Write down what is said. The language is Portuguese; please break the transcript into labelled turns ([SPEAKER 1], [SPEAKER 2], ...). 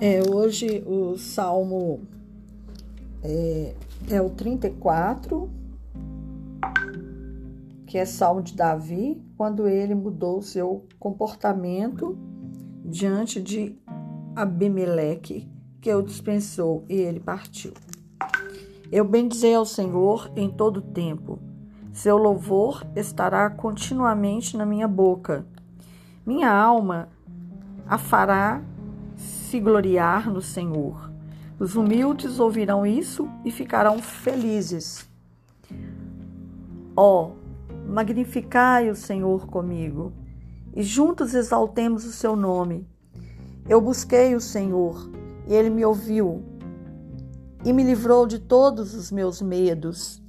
[SPEAKER 1] É, hoje o salmo é, é o 34, que é salmo de Davi, quando ele mudou seu comportamento diante de Abimeleque, que o dispensou e ele partiu. Eu bendizei ao Senhor em todo tempo. Seu louvor estará continuamente na minha boca. Minha alma a se gloriar no Senhor. Os humildes ouvirão isso e ficarão felizes. Ó, oh, magnificai o Senhor comigo e juntos exaltemos o seu nome. Eu busquei o Senhor e ele me ouviu e me livrou de todos os meus medos.